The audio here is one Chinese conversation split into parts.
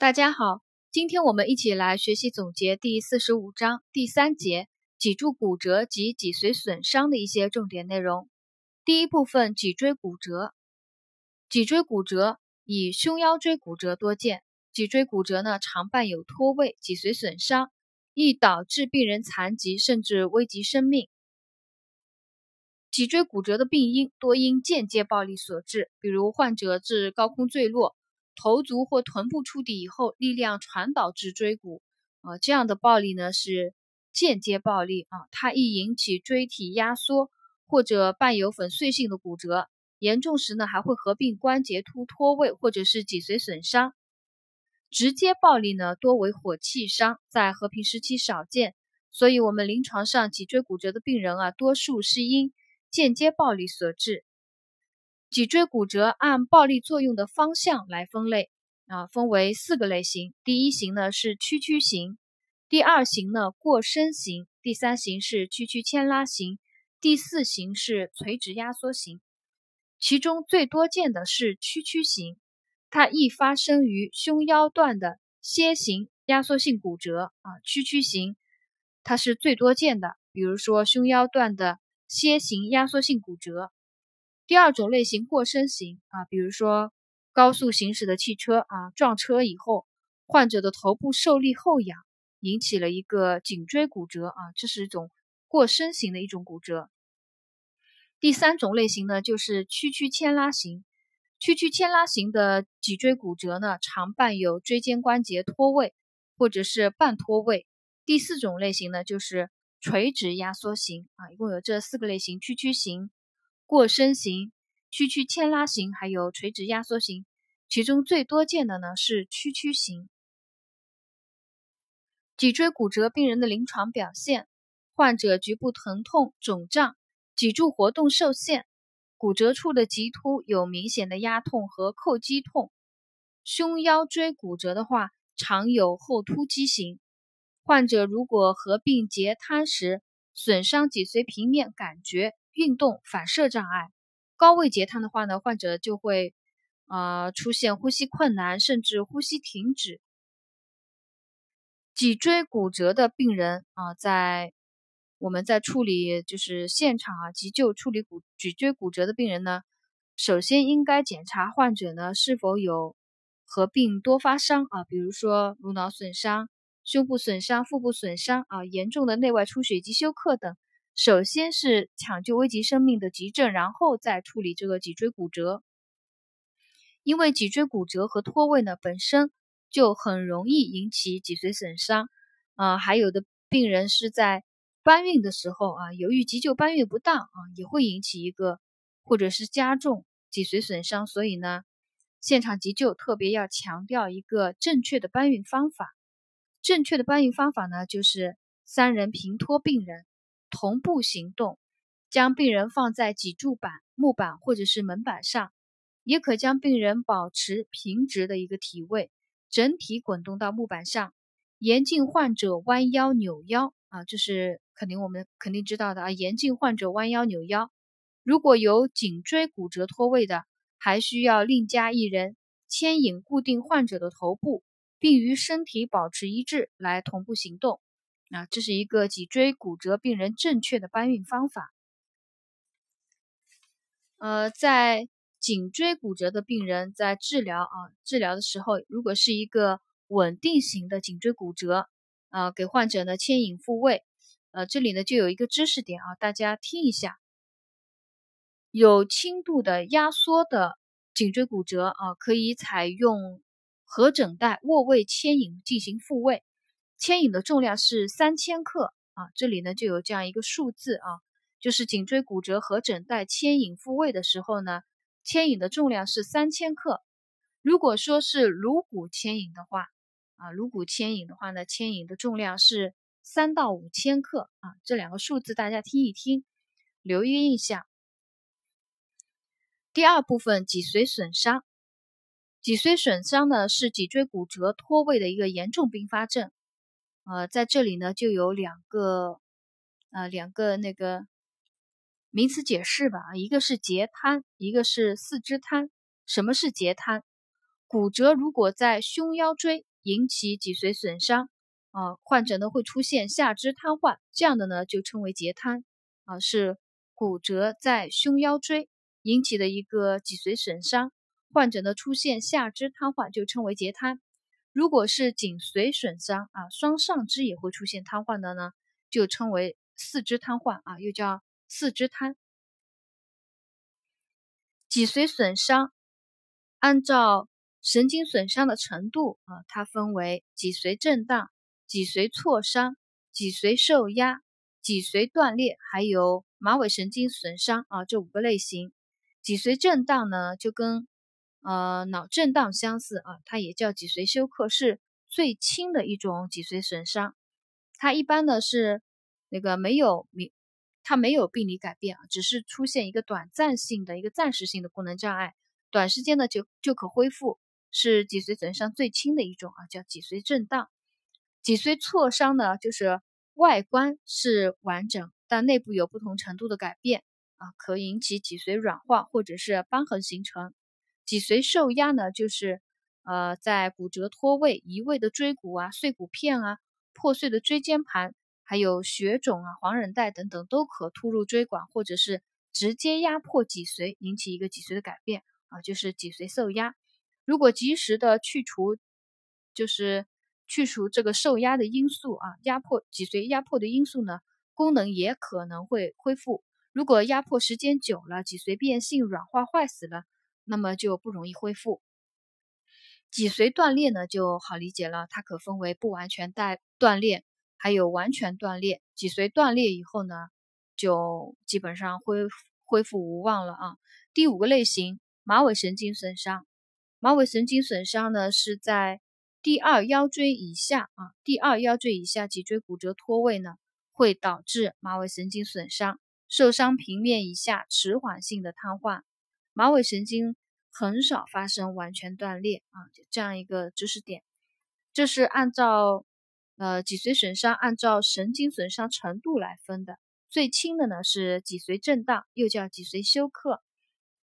大家好，今天我们一起来学习总结第四十五章第三节脊柱骨折及脊髓损伤的一些重点内容。第一部分脊椎骨折，脊椎骨折以胸腰椎骨折多见。脊椎骨折呢，常伴有脱位、脊髓损伤，易导致病人残疾甚至危及生命。脊椎骨折的病因多因间接暴力所致，比如患者自高空坠落。头足或臀部触地以后，力量传导至椎骨，啊，这样的暴力呢是间接暴力啊，它易引起椎体压缩或者伴有粉碎性的骨折，严重时呢还会合并关节突脱位或者是脊髓损伤。直接暴力呢多为火气伤，在和平时期少见，所以我们临床上脊椎骨折的病人啊，多数是因间接暴力所致。脊椎骨折按暴力作用的方向来分类啊，分为四个类型。第一型呢是屈曲型，第二型呢过伸型，第三型是屈曲牵拉型，第四型是垂直压缩型。其中最多见的是屈曲型，它易发生于胸腰段的楔形压缩性骨折啊。屈曲型它是最多见的，比如说胸腰段的楔形压缩性骨折。第二种类型过伸型啊，比如说高速行驶的汽车啊撞车以后，患者的头部受力后仰，引起了一个颈椎骨折啊，这是一种过伸型的一种骨折。第三种类型呢，就是屈曲牵拉型，屈曲牵拉型的脊椎骨折呢，常伴有椎间关节脱位或者是半脱位。第四种类型呢，就是垂直压缩型啊，一共有这四个类型：屈曲型。过伸型、屈曲牵拉型，还有垂直压缩型，其中最多见的呢是屈曲型。脊椎骨折病人的临床表现：患者局部疼痛、肿胀，脊柱活动受限，骨折处的棘突有明显的压痛和叩击痛。胸腰椎骨折的话，常有后突畸形。患者如果合并截瘫时，损伤脊髓平面感觉。运动反射障碍，高位截瘫的话呢，患者就会呃出现呼吸困难，甚至呼吸停止。脊椎骨折的病人啊，在我们在处理就是现场啊急救处理骨脊椎骨折的病人呢，首先应该检查患者呢是否有合并多发伤啊，比如说颅脑损伤、胸部损伤、腹部损伤啊，严重的内外出血及休克等。首先是抢救危及生命的急症，然后再处理这个脊椎骨折。因为脊椎骨折和脱位呢本身就很容易引起脊髓损伤，啊，还有的病人是在搬运的时候啊，由于急救搬运不当啊，也会引起一个或者是加重脊髓损伤。所以呢，现场急救特别要强调一个正确的搬运方法。正确的搬运方法呢，就是三人平托病人。同步行动，将病人放在脊柱板、木板或者是门板上，也可将病人保持平直的一个体位，整体滚动到木板上。严禁患者弯腰扭腰啊，这是肯定我们肯定知道的啊。严禁患者弯腰扭腰。如果有颈椎骨折脱位的，还需要另加一人牵引固定患者的头部，并与身体保持一致来同步行动。啊，这是一个脊椎骨折病人正确的搬运方法。呃，在颈椎骨折的病人在治疗啊治疗的时候，如果是一个稳定型的颈椎骨折，啊，给患者呢牵引复位，呃，这里呢就有一个知识点啊，大家听一下。有轻度的压缩的颈椎骨折啊，可以采用合枕带卧位牵引进行复位。牵引的重量是三千克啊，这里呢就有这样一个数字啊，就是颈椎骨折和枕带牵引复位的时候呢，牵引的重量是三千克。如果说是颅骨牵引的话啊，颅骨牵引的话呢，牵引的重量是三到五千克啊，这两个数字大家听一听，留一个印象。第二部分脊髓损伤，脊髓损伤呢是脊椎骨折脱位的一个严重并发症。呃，在这里呢，就有两个，呃，两个那个名词解释吧。一个是截瘫，一个是四肢瘫。什么是截瘫？骨折如果在胸腰椎引起脊髓损伤，啊，患者呢会出现下肢瘫痪，这样的呢就称为截瘫，啊，是骨折在胸腰椎引起的一个脊髓损伤，患者呢出现下肢瘫痪就称为截瘫。如果是颈髓损伤啊，双上肢也会出现瘫痪的呢，就称为四肢瘫痪啊，又叫四肢瘫。脊髓损伤按照神经损伤的程度啊，它分为脊髓震荡、脊髓挫伤、脊髓受压、脊髓断裂，还有马尾神经损伤啊，这五个类型。脊髓震荡呢，就跟呃脑震荡相似啊，它也叫脊髓休克，是最轻的一种脊髓损伤。它一般呢是那个没有明，它没有病理改变啊，只是出现一个短暂性的一个暂时性的功能障碍，短时间呢就就可恢复。是脊髓损伤最轻的一种啊，叫脊髓震荡。脊髓挫伤呢，就是外观是完整，但内部有不同程度的改变啊，可引起脊髓软化或者是瘢痕形成。脊髓受压呢，就是呃在骨折脱位、移位的椎骨啊、碎骨片啊、破碎的椎间盘，还有血肿啊、黄韧带等等，都可突入椎管或者是直接压迫脊髓，引起一个脊髓的改变啊，就是脊髓受压。如果及时的去除，就是去除这个受压的因素啊，压迫脊髓压迫的因素呢，功能也可能会恢复。如果压迫时间久了，脊髓变性、软化、坏死了，那么就不容易恢复。脊髓断裂呢就好理解了，它可分为不完全带断裂，还有完全断裂。脊髓断裂以后呢，就基本上恢恢复无望了啊。第五个类型，马尾神经损伤。马尾神经损伤呢，是在第二腰椎以下啊，第二腰椎以下脊椎骨折脱位呢，会导致马尾神经损伤，受伤平面以下迟缓性的瘫痪。马尾神经很少发生完全断裂啊，就这样一个知识点。这是按照呃脊髓损伤按照神经损伤程度来分的，最轻的呢是脊髓震荡，又叫脊髓休克。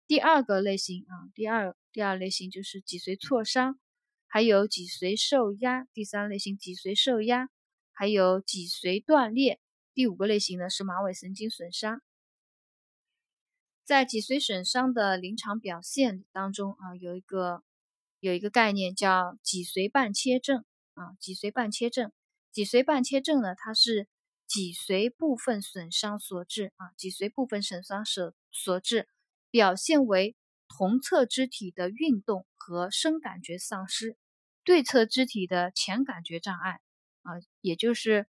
第二个类型啊，第二第二类型就是脊髓挫伤，还有脊髓受压。第三类型脊髓受压，还有脊髓断裂。第五个类型呢是马尾神经损伤。在脊髓损伤的临床表现当中啊，有一个有一个概念叫脊髓半切症啊，脊髓半切症。脊髓半切症呢，它是脊髓部分损伤所致啊，脊髓部分损伤所所致。表现为同侧肢体的运动和深感觉丧失，对侧肢体的前感觉障碍啊，也就是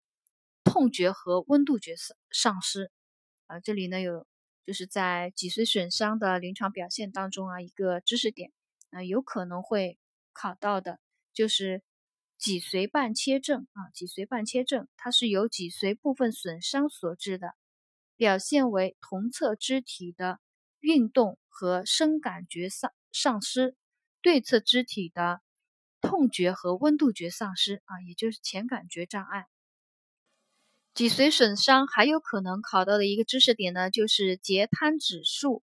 痛觉和温度觉丧丧失啊。这里呢有就是在脊髓损伤的临床表现当中啊，一个知识点啊，有可能会考到的，就是脊髓半切症啊。脊髓半切症它是由脊髓部分损伤所致的，表现为同侧肢体的。运动和深感觉丧丧失，对侧肢体的痛觉和温度觉丧失啊，也就是前感觉障碍。脊髓损伤还有可能考到的一个知识点呢，就是截瘫指数。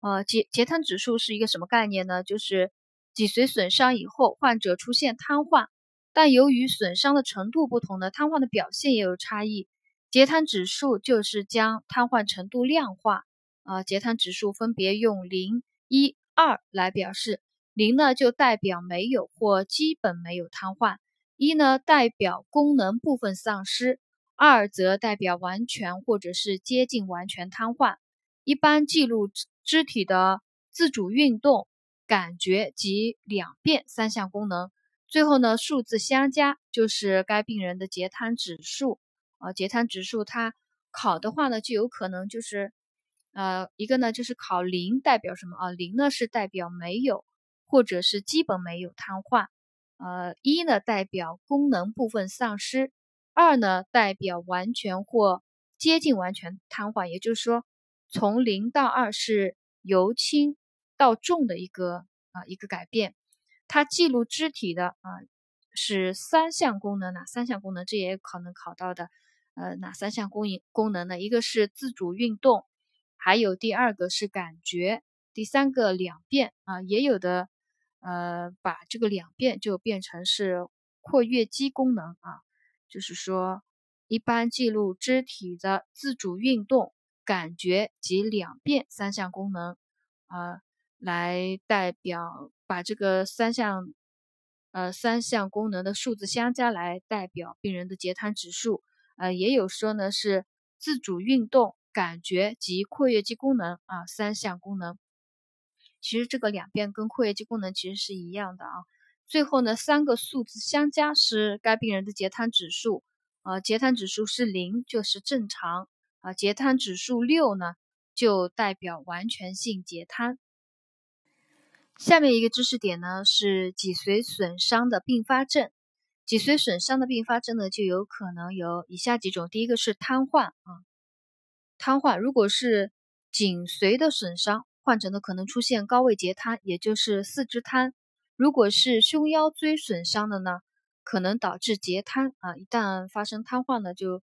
呃，截截瘫指数是一个什么概念呢？就是脊髓损伤以后，患者出现瘫痪，但由于损伤的程度不同呢，瘫痪的表现也有差异。截瘫指数就是将瘫痪程度量化。啊，截瘫指数分别用零、一、二来表示。零呢就代表没有或基本没有瘫痪，一呢代表功能部分丧失，二则代表完全或者是接近完全瘫痪。一般记录肢体的自主运动、感觉及两变三项功能。最后呢，数字相加就是该病人的截瘫指数。啊，截瘫指数它考的话呢，就有可能就是。呃，一个呢就是考零代表什么啊？零呢是代表没有或者是基本没有瘫痪，呃，一呢代表功能部分丧失，二呢代表完全或接近完全瘫痪。也就是说，从零到二是由轻到重的一个啊一个改变。它记录肢体的啊是三项功能，哪三项功能？这也可能考到的。呃，哪三项功能功能呢？一个是自主运动。还有第二个是感觉，第三个两变啊，也有的，呃，把这个两变就变成是括约肌功能啊，就是说一般记录肢体的自主运动、感觉及两变三项功能啊，来代表把这个三项呃三项功能的数字相加来代表病人的截瘫指数。呃，也有说呢是自主运动、感觉及括约肌功能啊三项功能。其实这个两变跟括约肌功能其实是一样的啊。最后呢，三个数字相加是该病人的截瘫指数。啊，截瘫指数是零就是正常啊，截瘫指数六呢就代表完全性截瘫。下面一个知识点呢是脊髓损伤的并发症。脊髓损伤的并发症呢就有可能有以下几种，第一个是瘫痪啊，瘫痪如果是颈髓的损伤。患者呢可能出现高位截瘫，也就是四肢瘫。如果是胸腰椎损伤的呢，可能导致截瘫啊。一旦发生瘫痪呢，就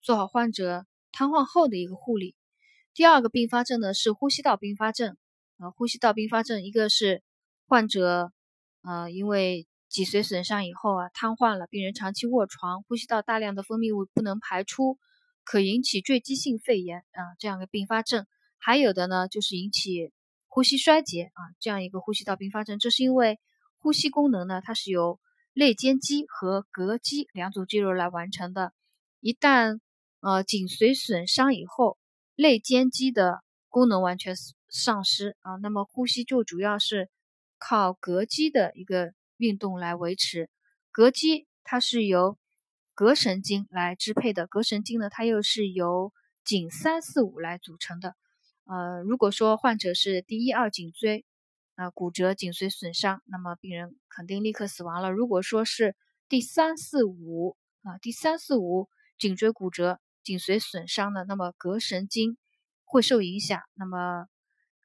做好患者瘫痪后的一个护理。第二个并发症呢是呼吸道并发症啊，呼吸道并发症一个是患者呃因为脊髓损伤以后啊瘫痪了，病人长期卧床，呼吸道大量的分泌物不能排出，可引起坠积性肺炎啊这样的并发症。还有的呢，就是引起呼吸衰竭啊，这样一个呼吸道并发症，这是因为呼吸功能呢，它是由肋间肌和膈肌两组肌肉来完成的。一旦呃颈髓损伤以后，肋间肌的功能完全丧失啊，那么呼吸就主要是靠膈肌的一个运动来维持。膈肌它是由膈神经来支配的，膈神经呢，它又是由颈三四五来组成的。呃，如果说患者是第一二颈椎啊骨折、颈髓损伤，那么病人肯定立刻死亡了。如果说是第三四五啊第三四五颈椎骨折、颈髓损伤的，那么膈神经会受影响，那么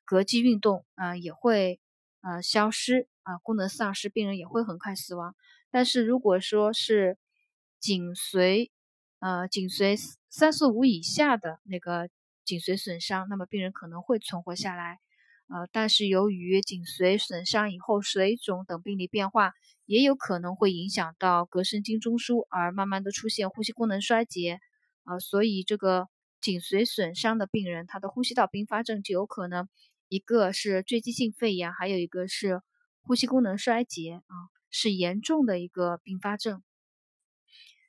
膈肌运动啊也会呃消失啊功能丧失，病人也会很快死亡。但是如果说是颈髓呃颈髓三四五以下的那个。颈髓损伤，那么病人可能会存活下来，呃，但是由于颈髓损伤以后水肿等病理变化，也有可能会影响到膈神经中枢，而慢慢的出现呼吸功能衰竭，啊，所以这个颈髓损伤的病人，他的呼吸道并发症就有可能一个是坠积性肺炎，还有一个是呼吸功能衰竭，啊，是严重的一个并发症。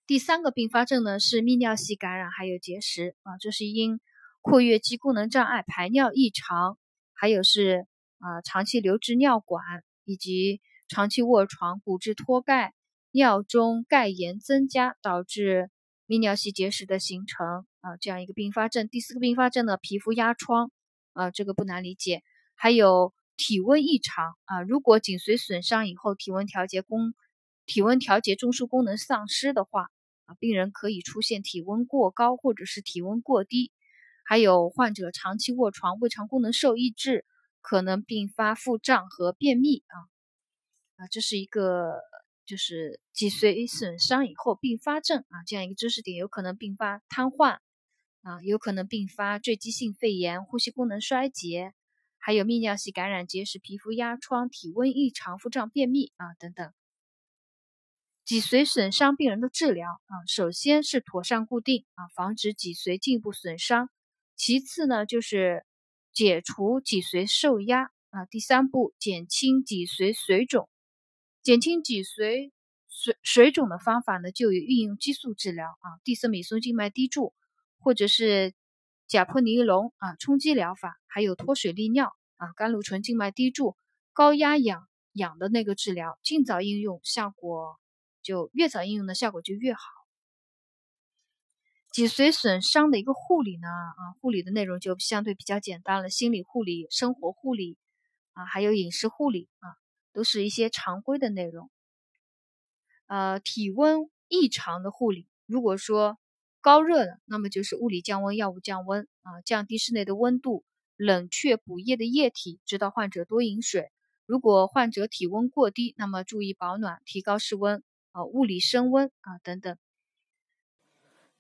第三个并发症呢是泌尿系感染，还有结石，啊，这是因。括约肌功能障碍、排尿异常，还有是啊长期留置尿管以及长期卧床、骨质脱钙、尿中钙盐增加，导致泌尿系结石的形成啊这样一个并发症。第四个并发症呢，皮肤压疮啊，这个不难理解。还有体温异常啊，如果颈髓损伤以后，体温调节功体温调节中枢功能丧失的话啊，病人可以出现体温过高或者是体温过低。还有患者长期卧床，胃肠功能受抑制，可能并发腹胀和便秘啊啊，这是一个就是脊髓损伤以后并发症啊这样一个知识点，有可能并发瘫痪啊，有可能并发坠积性肺炎、呼吸功能衰竭，还有泌尿系感染、结石、皮肤压疮、体温异常、腹胀、便秘啊等等。脊髓损伤病人的治疗啊，首先是妥善固定啊，防止脊髓进一步损伤。其次呢，就是解除脊髓受压啊。第三步，减轻脊髓水肿。减轻脊髓水水肿的方法呢，就有运用激素治疗啊，地塞米松静脉滴注，或者是甲泼尼龙啊冲击疗法，还有脱水利尿啊，甘露醇静脉滴注，高压氧氧的那个治疗，尽早应用，效果就越早应用的效果就越好。脊髓损伤的一个护理呢，啊，护理的内容就相对比较简单了，心理护理、生活护理，啊，还有饮食护理，啊，都是一些常规的内容。呃，体温异常的护理，如果说高热的，那么就是物理降温、药物降温，啊，降低室内的温度，冷却补液的液体，指导患者多饮水。如果患者体温过低，那么注意保暖，提高室温，啊，物理升温，啊，等等。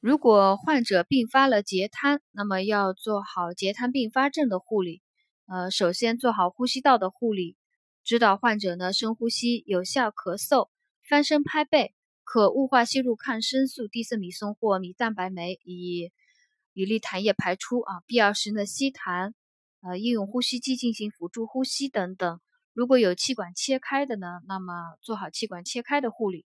如果患者并发了截瘫，那么要做好截瘫并发症的护理。呃，首先做好呼吸道的护理，指导患者呢深呼吸、有效咳嗽、翻身拍背，可雾化吸入抗生素、地塞米松或米蛋白酶，以以利痰液排出啊。必要时呢，吸痰，呃，应用呼吸机进行辅助呼吸等等。如果有气管切开的呢，那么做好气管切开的护理。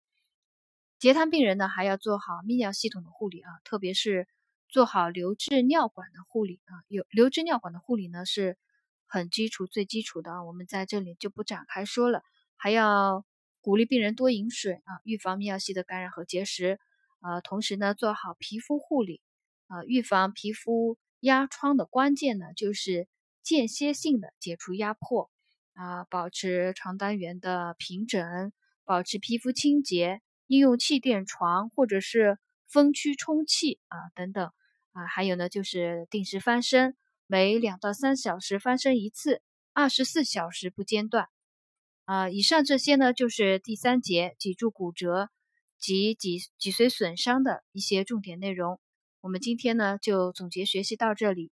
截瘫病人呢，还要做好泌尿系统的护理啊，特别是做好留置尿管的护理啊。有留置尿管的护理呢，是很基础、最基础的啊，我们在这里就不展开说了。还要鼓励病人多饮水啊，预防泌尿系的感染和结石。呃，同时呢，做好皮肤护理啊，预防皮肤压疮的关键呢，就是间歇性的解除压迫。啊，保持床单元的平整，保持皮肤清洁，应用气垫床或者是风区充气啊等等啊，还有呢就是定时翻身，每两到三小时翻身一次，二十四小时不间断啊。以上这些呢就是第三节脊柱骨折及脊脊髓损伤的一些重点内容。我们今天呢就总结学习到这里。